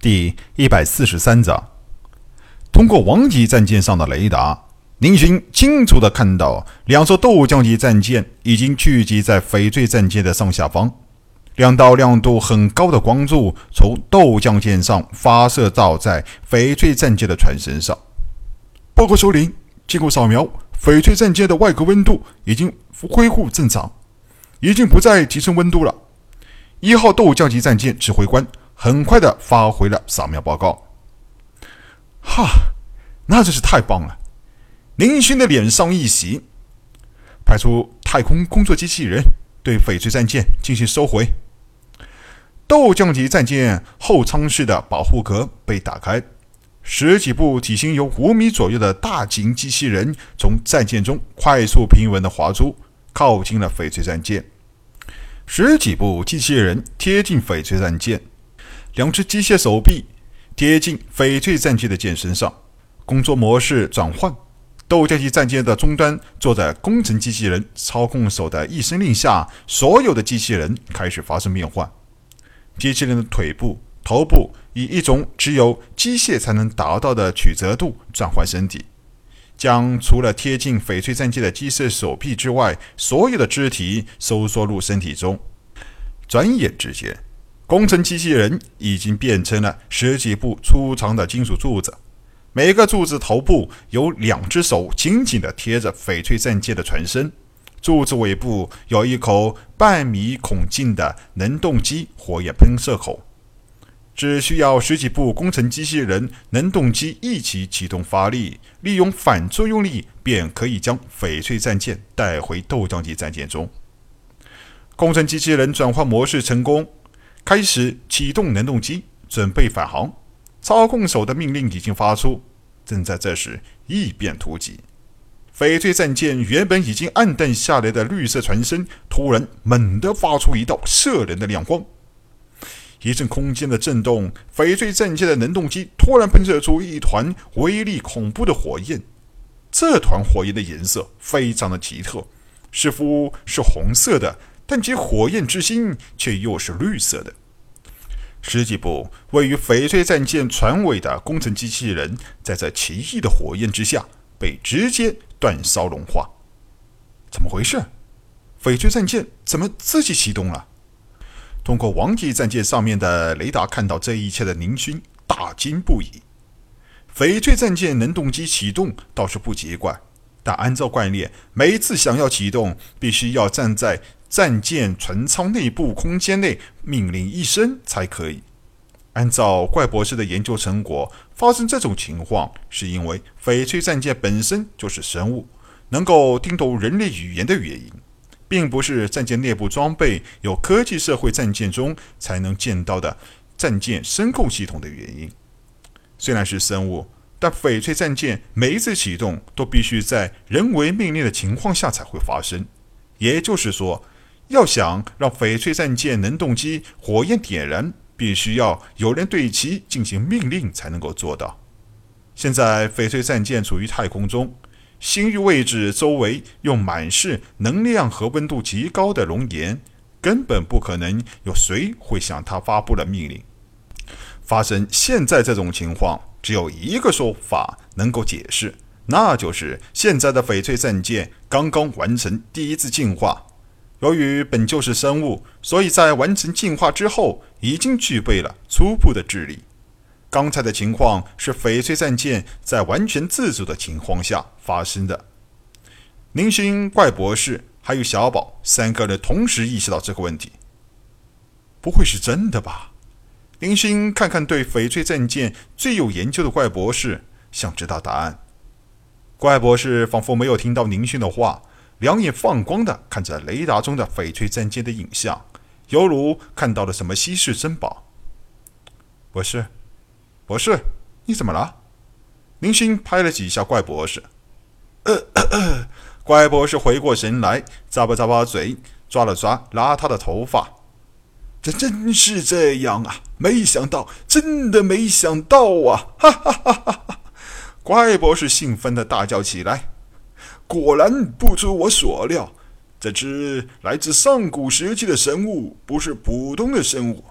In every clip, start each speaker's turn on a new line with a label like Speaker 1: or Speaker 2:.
Speaker 1: 第一百四十三章，通过王级战舰上的雷达，林勋清楚地看到两艘斗将级战舰已经聚集在翡翠战舰的上下方。两道亮度很高的光柱从豆浆舰上发射到在翡翠战舰的船身上。
Speaker 2: 报告首领，经过扫描，翡翠战舰的外壳温度已经恢复正常，已经不再提升温度了。一号斗将级战舰指挥官。很快的发回了扫描报告。
Speaker 1: 哈，那真是太棒了！林勋的脸上一喜，
Speaker 2: 派出太空工作机器人对翡翠战舰进行收回。
Speaker 1: 斗将级战舰后舱室的保护壳被打开，十几部体型有五米左右的大型机器人从战舰中快速平稳的滑出，靠近了翡翠战舰。十几部机器人贴近翡翠战舰。两只机械手臂贴近翡翠战舰的舰身上，工作模式转换。斗将机战舰的终端坐在工程机器人操控手的一声令下，所有的机器人开始发生变换。机器人的腿部、头部以一种只有机械才能达到的曲折度转换身体，将除了贴近翡翠战舰的机械手臂之外，所有的肢体收缩入身体中。转眼之间。工程机器人已经变成了十几部粗长的金属柱子，每个柱子头部有两只手紧紧地贴着翡翠战舰的船身，柱子尾部有一口半米孔径的能动机火焰喷射口，只需要十几部工程机器人能动机一起启动发力，利用反作用力便可以将翡翠战舰带回斗将级战舰中。工程机器人转换模式成功。开始启动能动机，准备返航。操控手的命令已经发出。正在这时，异变突起，翡翠战舰原本已经暗淡下来的绿色船身，突然猛地发出一道射人的亮光。一阵空间的震动，翡翠战舰的能动机突然喷射出一团威力恐怖的火焰。这团火焰的颜色非常的奇特，似乎是红色的。但其火焰之心却又是绿色的。十几部位于翡翠战舰船尾的工程机器人，在这奇异的火焰之下被直接煅烧融化。怎么回事？翡翠战舰怎么自己启动了？通过王级战舰上面的雷达看到这一切的宁勋大惊不已。翡翠战舰能动机启动倒是不奇怪，但按照惯例，每一次想要启动，必须要站在。战舰船舱内部空间内命令一声才可以。按照怪博士的研究成果，发生这种情况是因为翡翠战舰本身就是生物，能够听懂人类语言的原因，并不是战舰内部装备有科技社会战舰中才能见到的战舰声控系统的原因。虽然是生物，但翡翠战舰每一次启动都必须在人为命令的情况下才会发生，也就是说。要想让翡翠战舰能动机火焰点燃，必须要有人对其进行命令才能够做到。现在翡翠战舰处于太空中，星域位置周围又满是能量和温度极高的熔岩，根本不可能有谁会向它发布了命令。发生现在这种情况，只有一个说法能够解释，那就是现在的翡翠战舰刚刚完成第一次进化。由于本就是生物，所以在完成进化之后，已经具备了初步的智力。刚才的情况是翡翠战舰在完全自主的情况下发生的。林勋、怪博士还有小宝三个人同时意识到这个问题。不会是真的吧？林勋看看对翡翠战舰最有研究的怪博士，想知道答案。怪博士仿佛没有听到林勋的话。两眼放光的看着雷达中的翡翠战舰的影像，犹如看到了什么稀世珍宝。博士，博士，你怎么了？林星拍了几下怪博士。呃，怪博士回过神来，咂巴咂巴嘴，抓了抓邋遢的头发。这真是这样啊！没想到，真的没想到啊！哈哈哈哈哈！怪博士兴奋的大叫起来。果然不出我所料，这只来自上古时期的生物不是普通的生物，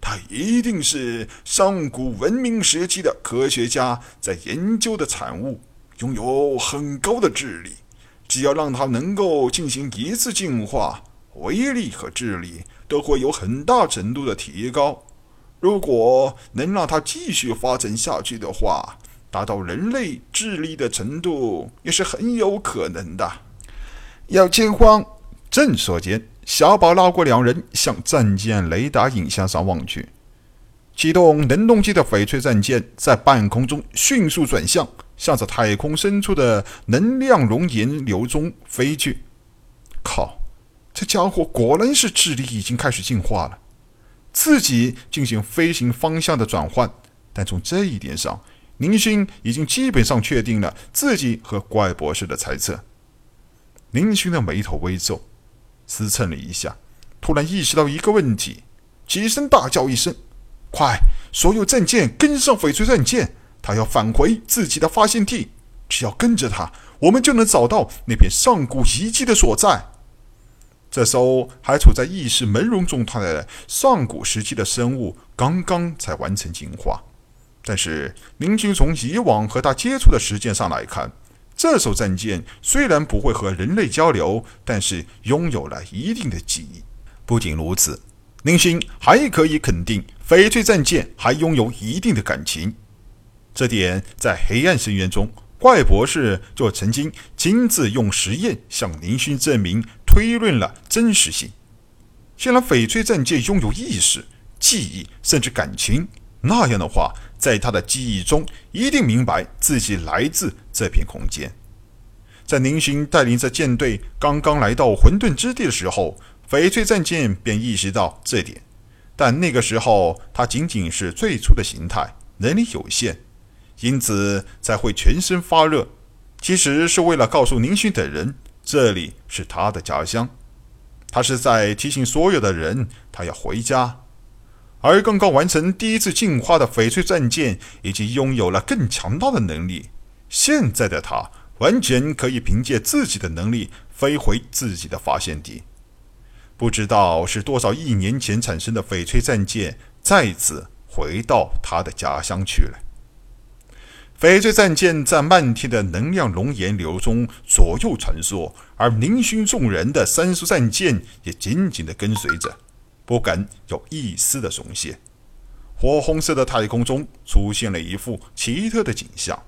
Speaker 2: 它一定是上古文明时期的科学家在研究的产物，拥有很高的智力。只要让它能够进行一次进化，威力和智力都会有很大程度的提高。如果能让它继续发展下去的话，达到人类智力的程度也是很有可能的。
Speaker 1: 要惊慌！正说间，小宝拉过两人，向战舰雷达影像上望去。启动能动机的翡翠战舰在半空中迅速转向，向着太空深处的能量熔岩流中飞去。靠！这家伙果然是智力已经开始进化了，自己进行飞行方向的转换。但从这一点上，林勋已经基本上确定了自己和怪博士的猜测。林勋的眉头微皱，思忖了一下，突然意识到一个问题，起身大叫一声。快！所有战舰跟上翡翠战舰，他要返回自己的发现地。只要跟着他，我们就能找到那片上古遗迹的所在。这艘还处在意识朦胧状态的上古时期的生物，刚刚才完成进化。但是，林军从以往和他接触的时间上来看，这艘战舰虽然不会和人类交流，但是拥有了一定的记忆。不仅如此。林星还可以肯定，翡翠战舰还拥有一定的感情。这点在黑暗深渊中，怪博士就曾经亲自用实验向林勋证明、推论了真实性。既然翡翠战舰拥有意识、记忆，甚至感情，那样的话，在他的记忆中一定明白自己来自这片空间。在宁勋带领着舰队刚刚来到混沌之地的时候。翡翠战舰便意识到这点，但那个时候它仅仅是最初的形态，能力有限，因此才会全身发热。其实是为了告诉宁勋等人，这里是他的家乡。他是在提醒所有的人，他要回家。而刚刚完成第一次进化的翡翠战舰，已经拥有了更强大的能力。现在的他完全可以凭借自己的能力飞回自己的发现地。不知道是多少亿年前产生的翡翠战舰再次回到他的家乡去了。翡翠战舰在漫天的能量熔岩流中左右穿梭，而宁勋众人的三艘战舰也紧紧地跟随着，不敢有一丝的松懈。火红色的太空中出现了一幅奇特的景象：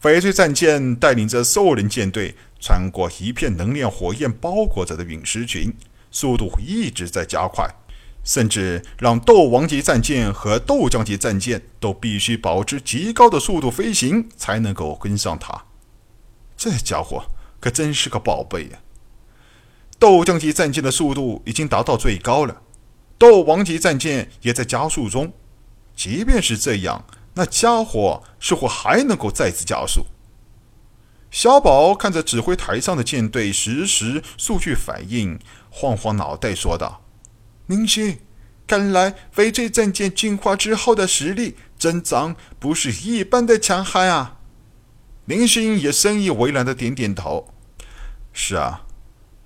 Speaker 1: 翡翠战舰带领着兽人舰队穿过一片能量火焰包裹着的陨石群。速度一直在加快，甚至让斗王级战舰和斗将级战舰都必须保持极高的速度飞行，才能够跟上它。这家伙可真是个宝贝呀！斗将级战舰的速度已经达到最高了，斗王级战舰也在加速中。即便是这样，那家伙似乎还能够再次加速。小宝看着指挥台上的舰队实时数据反应。晃晃脑袋说道：“明星，看来翡翠战舰进化之后的实力增长不是一般的强悍啊！”林星也深以为然的点点头：“是啊，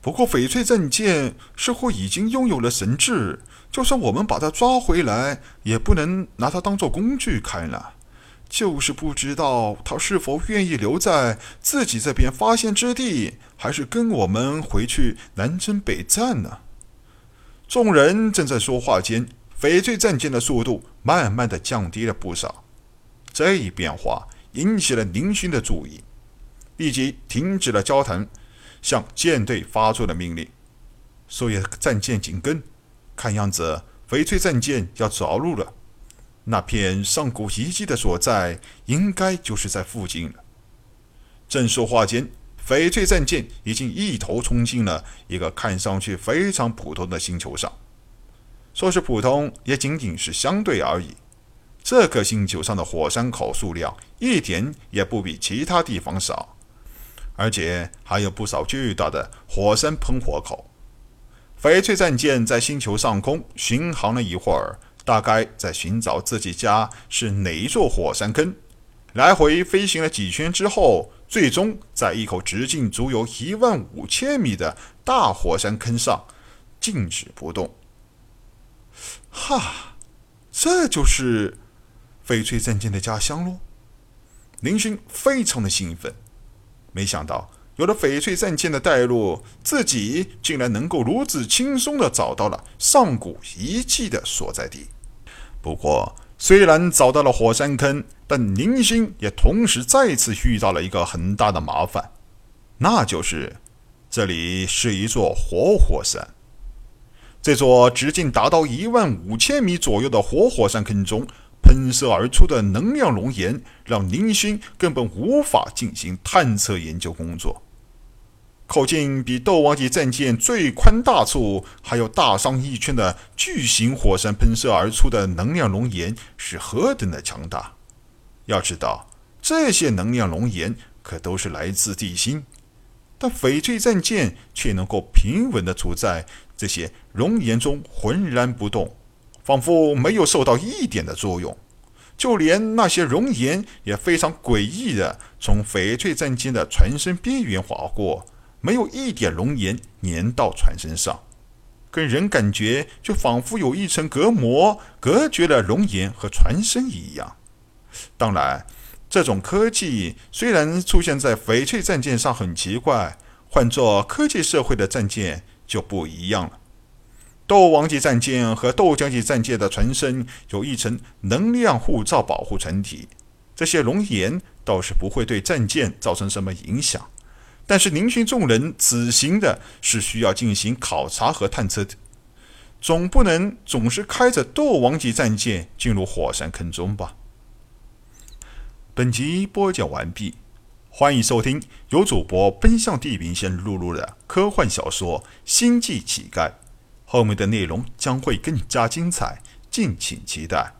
Speaker 1: 不过翡翠战舰似乎已经拥有了神智，就算我们把他抓回来，也不能拿他当做工具看了。就是不知道他是否愿意留在自己这边发现之地。”还是跟我们回去南征北战呢？众人正在说话间，翡翠战舰的速度慢慢的降低了不少。这一变化引起了林勋的注意，立即停止了交谈，向舰队发出了命令：所有战舰紧跟。看样子，翡翠战舰要着陆了。那片上古遗迹的所在，应该就是在附近了。正说话间。翡翠战舰已经一头冲进了一个看上去非常普通的星球上。说是普通，也仅仅是相对而已。这颗星球上的火山口数量一点也不比其他地方少，而且还有不少巨大的火山喷火口。翡翠战舰在星球上空巡航了一会儿，大概在寻找自己家是哪一座火山坑。来回飞行了几圈之后。最终，在一口直径足有一万五千米的大火山坑上静止不动。哈，这就是翡翠战舰的家乡喽！林勋非常的兴奋，没想到有了翡翠战舰的带路，自己竟然能够如此轻松的找到了上古遗迹的所在地。不过，虽然找到了火山坑，但宁星也同时再次遇到了一个很大的麻烦，那就是这里是一座活火山。这座直径达到一万五千米左右的活火山坑中，喷射而出的能量熔岩让宁星根本无法进行探测研究工作。靠近比斗王级战舰最宽大处还有大上一圈的巨型火山喷射而出的能量熔岩是何等的强大！要知道，这些能量熔岩可都是来自地心，但翡翠战舰却能够平稳地处在。这些熔岩中浑然不动，仿佛没有受到一点的作用。就连那些熔岩也非常诡异的从翡翠战舰的船身边缘划过，没有一点熔岩粘到船身上，给人感觉就仿佛有一层隔膜隔绝了熔岩和船身一样。当然，这种科技虽然出现在翡翠战舰上很奇怪，换做科技社会的战舰。就不一样了。斗王级战舰和斗将级战舰的船身有一层能量护罩保护船体，这些熔岩倒是不会对战舰造成什么影响。但是宁勋众人此行的是需要进行考察和探测的，总不能总是开着斗王级战舰进入火山坑中吧？本集播讲完毕。欢迎收听由主播奔向地平线录入的科幻小说《星际乞丐》，后面的内容将会更加精彩，敬请期待。